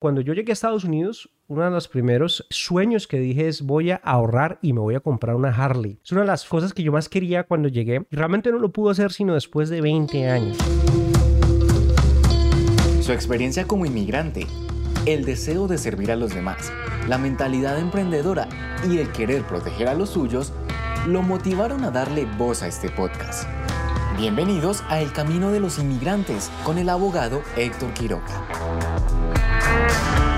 Cuando yo llegué a Estados Unidos, uno de los primeros sueños que dije es voy a ahorrar y me voy a comprar una Harley. Es una de las cosas que yo más quería cuando llegué y realmente no lo pude hacer sino después de 20 años. Su experiencia como inmigrante, el deseo de servir a los demás, la mentalidad emprendedora y el querer proteger a los suyos lo motivaron a darle voz a este podcast. Bienvenidos a El Camino de los Inmigrantes con el abogado Héctor Quiroga. Thank you.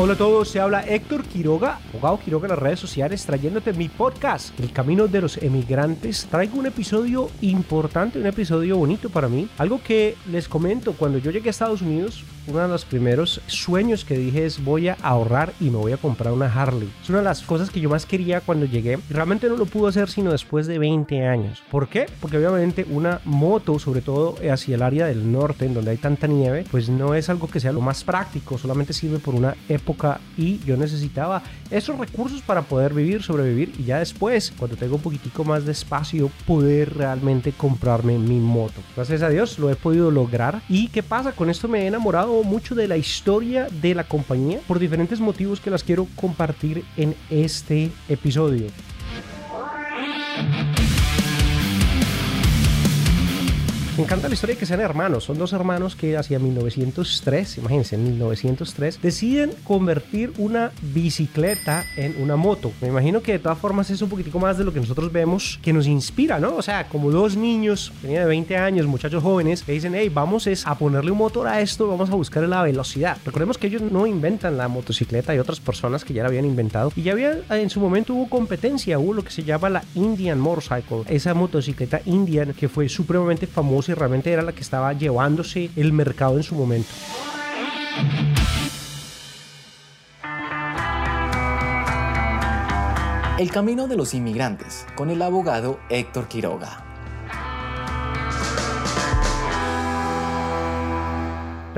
Hola a todos, se habla Héctor Quiroga, abogado Quiroga en las redes sociales, trayéndote mi podcast, El Camino de los Emigrantes. Traigo un episodio importante, un episodio bonito para mí. Algo que les comento, cuando yo llegué a Estados Unidos, uno de los primeros sueños que dije es voy a ahorrar y me voy a comprar una Harley. Es una de las cosas que yo más quería cuando llegué. Realmente no lo pude hacer sino después de 20 años. ¿Por qué? Porque obviamente una moto, sobre todo hacia el área del norte, en donde hay tanta nieve, pues no es algo que sea lo más práctico, solamente sirve por una época y yo necesitaba esos recursos para poder vivir, sobrevivir y ya después, cuando tengo un poquitico más de espacio, poder realmente comprarme mi moto. Gracias a Dios lo he podido lograr. ¿Y qué pasa? Con esto me he enamorado mucho de la historia de la compañía por diferentes motivos que las quiero compartir en este episodio. Me encanta la historia de que sean hermanos. Son dos hermanos que hacia 1903, imagínense, en 1903, deciden convertir una bicicleta en una moto. Me imagino que de todas formas es un poquitico más de lo que nosotros vemos que nos inspira, ¿no? O sea, como dos niños, tenía de 20 años, muchachos jóvenes, que dicen, hey, vamos es a ponerle un motor a esto, vamos a buscar la velocidad. Recordemos que ellos no inventan la motocicleta, hay otras personas que ya la habían inventado. Y ya había, en su momento hubo competencia, hubo lo que se llama la Indian Motorcycle, esa motocicleta Indian que fue supremamente famosa y realmente era la que estaba llevándose el mercado en su momento. El camino de los inmigrantes con el abogado Héctor Quiroga.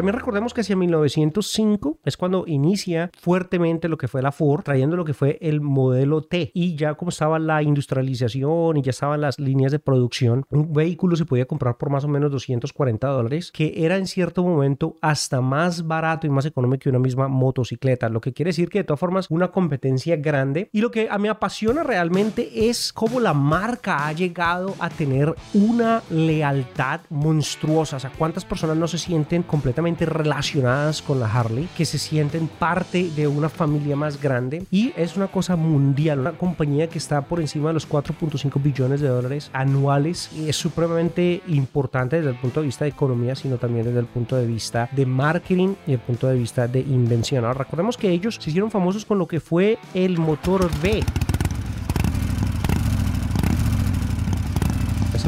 También recordemos que hacia 1905 es cuando inicia fuertemente lo que fue la Ford, trayendo lo que fue el modelo T. Y ya como estaba la industrialización y ya estaban las líneas de producción, un vehículo se podía comprar por más o menos 240 dólares, que era en cierto momento hasta más barato y más económico que una misma motocicleta. Lo que quiere decir que de todas formas una competencia grande. Y lo que a mí apasiona realmente es cómo la marca ha llegado a tener una lealtad monstruosa. O sea, cuántas personas no se sienten completamente relacionadas con la Harley, que se sienten parte de una familia más grande y es una cosa mundial, una compañía que está por encima de los 4.5 billones de dólares anuales y es supremamente importante desde el punto de vista de economía, sino también desde el punto de vista de marketing y el punto de vista de invención. Ahora recordemos que ellos se hicieron famosos con lo que fue el motor V.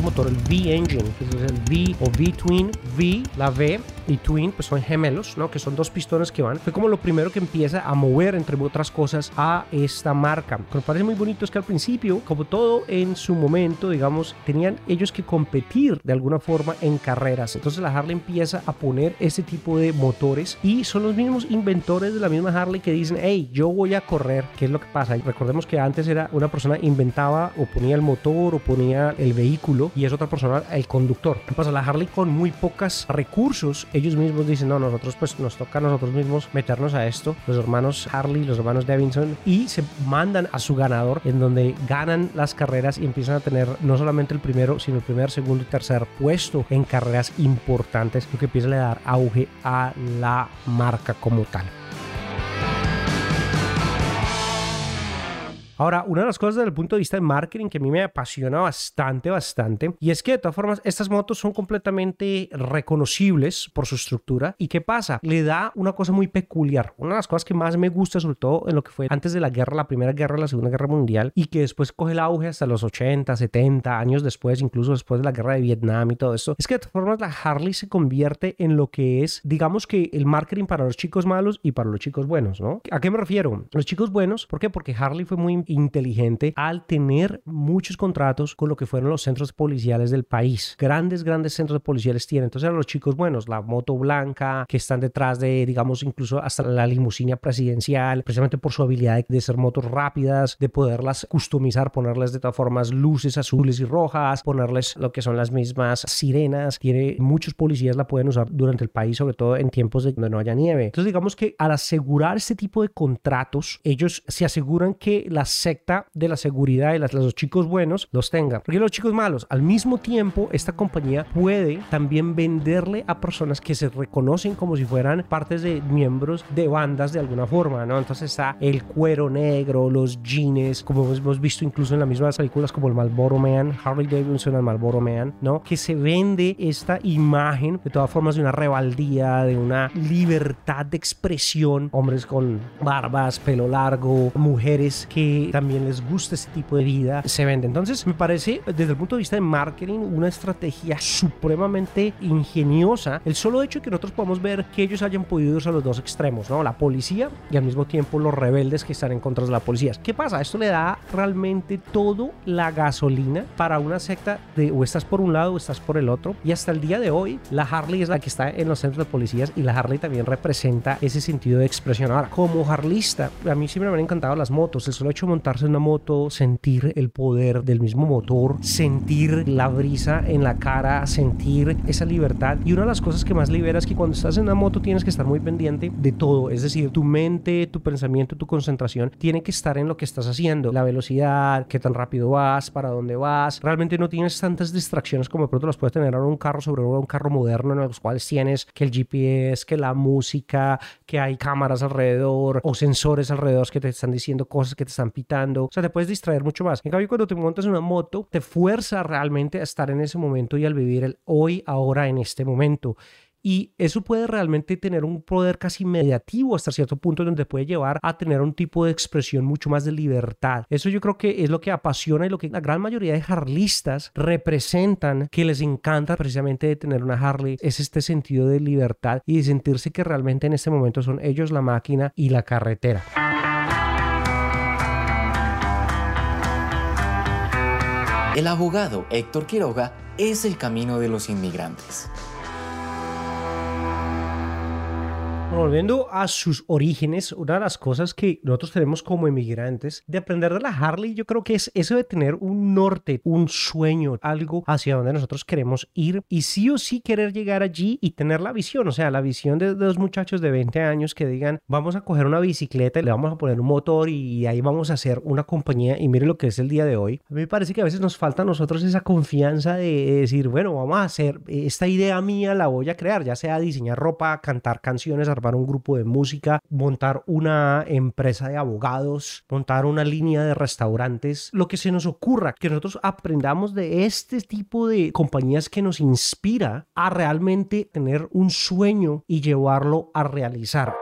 motor, el V-Engine, que es el V o V-Twin, V, la V y Twin, pues son gemelos, ¿no? Que son dos pistones que van. Fue como lo primero que empieza a mover, entre otras cosas, a esta marca. Lo que me parece muy bonito es que al principio, como todo en su momento, digamos, tenían ellos que competir de alguna forma en carreras. Entonces la Harley empieza a poner este tipo de motores y son los mismos inventores de la misma Harley que dicen, hey, yo voy a correr. ¿Qué es lo que pasa? recordemos que antes era una persona inventaba o ponía el motor o ponía el vehículo y es otra persona el conductor. ¿Qué pasa? La Harley con muy pocos recursos ellos mismos dicen, no, nosotros pues nos toca a nosotros mismos meternos a esto, los hermanos Harley, los hermanos Davidson, y se mandan a su ganador, en donde ganan las carreras y empiezan a tener no solamente el primero, sino el primer, segundo y tercer puesto en carreras importantes, lo que empieza a dar auge a la marca como tal. Ahora, una de las cosas desde el punto de vista de marketing que a mí me apasiona bastante, bastante, y es que de todas formas estas motos son completamente reconocibles por su estructura. ¿Y qué pasa? Le da una cosa muy peculiar. Una de las cosas que más me gusta, sobre todo en lo que fue antes de la guerra, la primera guerra, la segunda guerra mundial, y que después coge el auge hasta los 80, 70 años después, incluso después de la guerra de Vietnam y todo esto, es que de todas formas la Harley se convierte en lo que es, digamos que el marketing para los chicos malos y para los chicos buenos, ¿no? ¿A qué me refiero? Los chicos buenos, ¿por qué? Porque Harley fue muy inteligente al tener muchos contratos con lo que fueron los centros policiales del país. Grandes, grandes centros policiales tienen. Entonces eran los chicos buenos, la moto blanca, que están detrás de, digamos, incluso hasta la limusina presidencial, precisamente por su habilidad de, ser motos rápidas, de poderlas customizar, ponerles de todas formas luces azules y rojas, ponerles lo que son las mismas sirenas. Tiene muchos policías la pueden usar durante el país, sobre todo en tiempos de donde no haya nieve. Entonces digamos que al asegurar este tipo de contratos, ellos se aseguran que la secta de la seguridad y las, los chicos buenos los tengan. Porque los chicos malos, al mismo tiempo, esta compañía puede también venderle a personas que se reconocen como si fueran partes de miembros de bandas de alguna forma, ¿no? Entonces está el cuero negro, los jeans, como hemos visto incluso en las mismas películas como el Marlboro Man, Harley Davidson, el Marlboro Man, ¿no? Que se vende esta imagen de todas formas de una rebeldía, de una libertad de expresión, hombres con barbas, pelo largo, mujeres que también les gusta este tipo de vida, se vende. Entonces, me parece desde el punto de vista de marketing una estrategia supremamente ingeniosa. El solo hecho de que nosotros podamos ver que ellos hayan podido ir a los dos extremos, ¿no? La policía y al mismo tiempo los rebeldes que están en contra de la policía. ¿Qué pasa? Esto le da realmente todo la gasolina para una secta de o estás por un lado o estás por el otro. Y hasta el día de hoy, la Harley es la que está en los centros de policías y la Harley también representa ese sentido de expresión. Ahora, como harlista, a mí siempre me han encantado las motos. El solo hecho de montarse en una moto, sentir el poder del mismo motor, sentir la brisa en la cara, sentir esa libertad. Y una de las cosas que más libera es que cuando estás en una moto tienes que estar muy pendiente de todo. Es decir, tu mente, tu pensamiento, tu concentración tiene que estar en lo que estás haciendo. La velocidad, qué tan rápido vas, para dónde vas. Realmente no tienes tantas distracciones como de pronto las puedes tener en un carro, sobre un carro moderno en los cuales tienes que el GPS, que la música, que hay cámaras alrededor o sensores alrededor que te están diciendo cosas que te están pitando. O sea, te puedes distraer mucho más. En cambio, cuando te montas en una moto, te fuerza realmente a estar en ese momento y al vivir el hoy, ahora, en este momento. Y eso puede realmente tener un poder casi mediativo hasta cierto punto donde puede llevar a tener un tipo de expresión mucho más de libertad. Eso yo creo que es lo que apasiona y lo que la gran mayoría de harlistas representan, que les encanta precisamente de tener una Harley, es este sentido de libertad y de sentirse que realmente en este momento son ellos la máquina y la carretera. El abogado Héctor Quiroga es el camino de los inmigrantes. Volviendo a sus orígenes, una de las cosas que nosotros tenemos como inmigrantes de aprender de la Harley, yo creo que es eso de tener un norte, un sueño, algo hacia donde nosotros queremos ir y sí o sí querer llegar allí y tener la visión, o sea, la visión de dos muchachos de 20 años que digan, vamos a coger una bicicleta y le vamos a poner un motor y ahí vamos a hacer una compañía y mire lo que es el día de hoy. A mí me parece que a veces nos falta a nosotros esa confianza de decir, bueno, vamos a hacer esta idea mía, la voy a crear, ya sea diseñar ropa, cantar canciones, un grupo de música, montar una empresa de abogados, montar una línea de restaurantes, lo que se nos ocurra, que nosotros aprendamos de este tipo de compañías que nos inspira a realmente tener un sueño y llevarlo a realizar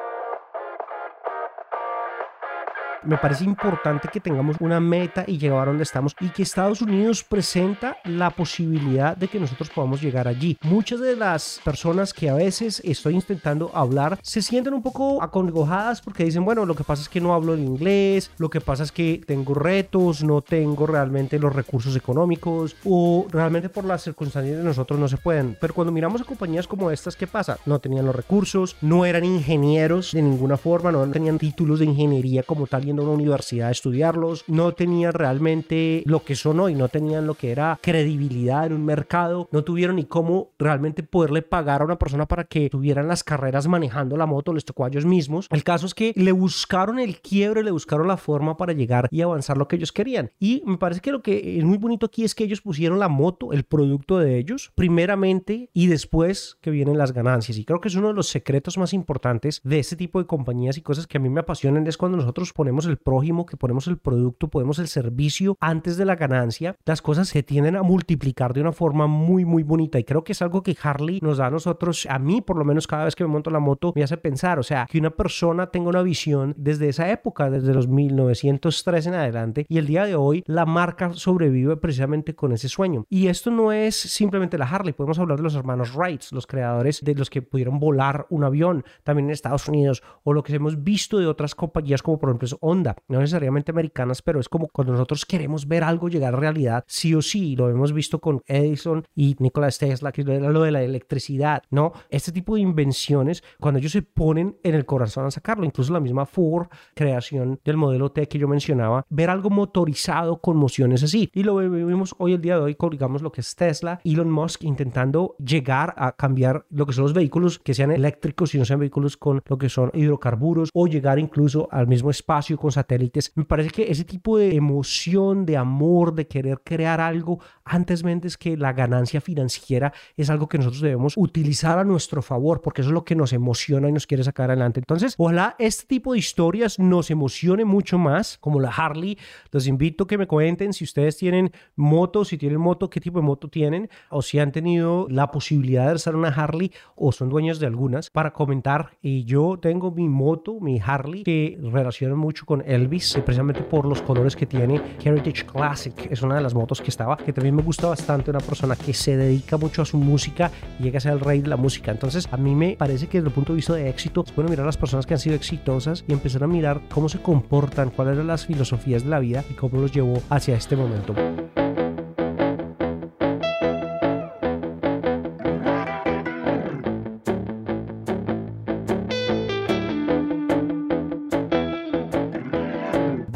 me parece importante que tengamos una meta y llegar a donde estamos y que Estados Unidos presenta la posibilidad de que nosotros podamos llegar allí. Muchas de las personas que a veces estoy intentando hablar se sienten un poco acongojadas porque dicen, bueno, lo que pasa es que no hablo el inglés, lo que pasa es que tengo retos, no tengo realmente los recursos económicos o realmente por las circunstancias de nosotros no se pueden. Pero cuando miramos a compañías como estas, ¿qué pasa? No tenían los recursos, no eran ingenieros de ninguna forma, no tenían títulos de ingeniería como tal a una universidad a estudiarlos, no tenían realmente lo que son hoy, no tenían lo que era credibilidad en un mercado, no tuvieron ni cómo realmente poderle pagar a una persona para que tuvieran las carreras manejando la moto, les tocó a ellos mismos. El caso es que le buscaron el quiebre, le buscaron la forma para llegar y avanzar lo que ellos querían. Y me parece que lo que es muy bonito aquí es que ellos pusieron la moto, el producto de ellos, primeramente y después que vienen las ganancias. Y creo que es uno de los secretos más importantes de este tipo de compañías y cosas que a mí me apasionan es cuando nosotros ponemos el prójimo, que ponemos el producto, ponemos el servicio antes de la ganancia, las cosas se tienden a multiplicar de una forma muy, muy bonita. Y creo que es algo que Harley nos da a nosotros, a mí por lo menos cada vez que me monto la moto, me hace pensar, o sea, que una persona tenga una visión desde esa época, desde los 1903 en adelante, y el día de hoy la marca sobrevive precisamente con ese sueño. Y esto no es simplemente la Harley, podemos hablar de los hermanos Wright, los creadores de los que pudieron volar un avión también en Estados Unidos, o lo que hemos visto de otras compañías como por ejemplo onda, no necesariamente americanas, pero es como cuando nosotros queremos ver algo llegar a realidad, sí o sí, lo hemos visto con Edison y Nikola Tesla, que era lo de la electricidad, ¿no? Este tipo de invenciones, cuando ellos se ponen en el corazón a sacarlo, incluso la misma Ford, creación del modelo T que yo mencionaba, ver algo motorizado con mociones así. Y lo vivimos hoy el día de hoy con, digamos, lo que es Tesla, Elon Musk intentando llegar a cambiar lo que son los vehículos que sean eléctricos y no sean vehículos con lo que son hidrocarburos o llegar incluso al mismo espacio con satélites. Me parece que ese tipo de emoción, de amor, de querer crear algo antes mentes que la ganancia financiera es algo que nosotros debemos utilizar a nuestro favor porque eso es lo que nos emociona y nos quiere sacar adelante. Entonces, ojalá este tipo de historias nos emocione mucho más, como la Harley. Los invito a que me cuenten si ustedes tienen motos, si tienen moto, qué tipo de moto tienen o si han tenido la posibilidad de usar una Harley o son dueños de algunas para comentar. Y yo tengo mi moto, mi Harley, que relaciona mucho con Elvis, precisamente por los colores que tiene. Heritage Classic es una de las motos que estaba, que también me gusta bastante. Una persona que se dedica mucho a su música y llega a ser el rey de la música. Entonces, a mí me parece que desde el punto de vista de éxito, es bueno mirar a las personas que han sido exitosas y empezar a mirar cómo se comportan, cuáles eran las filosofías de la vida y cómo los llevó hacia este momento.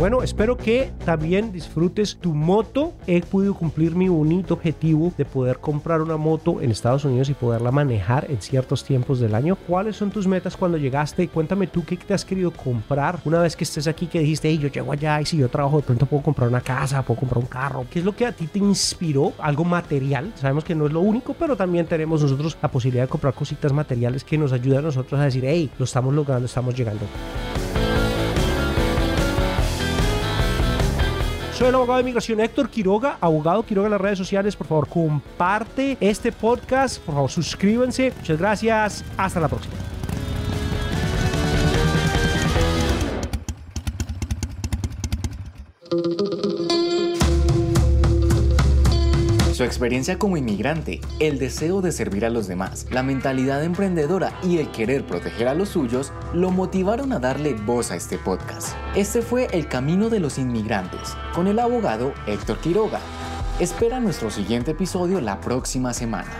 Bueno, espero que también disfrutes tu moto. He podido cumplir mi bonito objetivo de poder comprar una moto en Estados Unidos y poderla manejar en ciertos tiempos del año. ¿Cuáles son tus metas cuando llegaste? Cuéntame tú qué te has querido comprar una vez que estés aquí que dijiste, hey, yo llego allá y si yo trabajo de pronto puedo comprar una casa, puedo comprar un carro. ¿Qué es lo que a ti te inspiró? Algo material. Sabemos que no es lo único, pero también tenemos nosotros la posibilidad de comprar cositas materiales que nos ayudan a nosotros a decir, hey, lo estamos logrando, estamos llegando. El abogado de inmigración Héctor Quiroga, abogado Quiroga en las redes sociales. Por favor, comparte este podcast. Por favor, suscríbanse. Muchas gracias. Hasta la próxima. Su experiencia como inmigrante, el deseo de servir a los demás, la mentalidad emprendedora y el querer proteger a los suyos lo motivaron a darle voz a este podcast. Este fue El Camino de los Inmigrantes, con el abogado Héctor Quiroga. Espera nuestro siguiente episodio la próxima semana.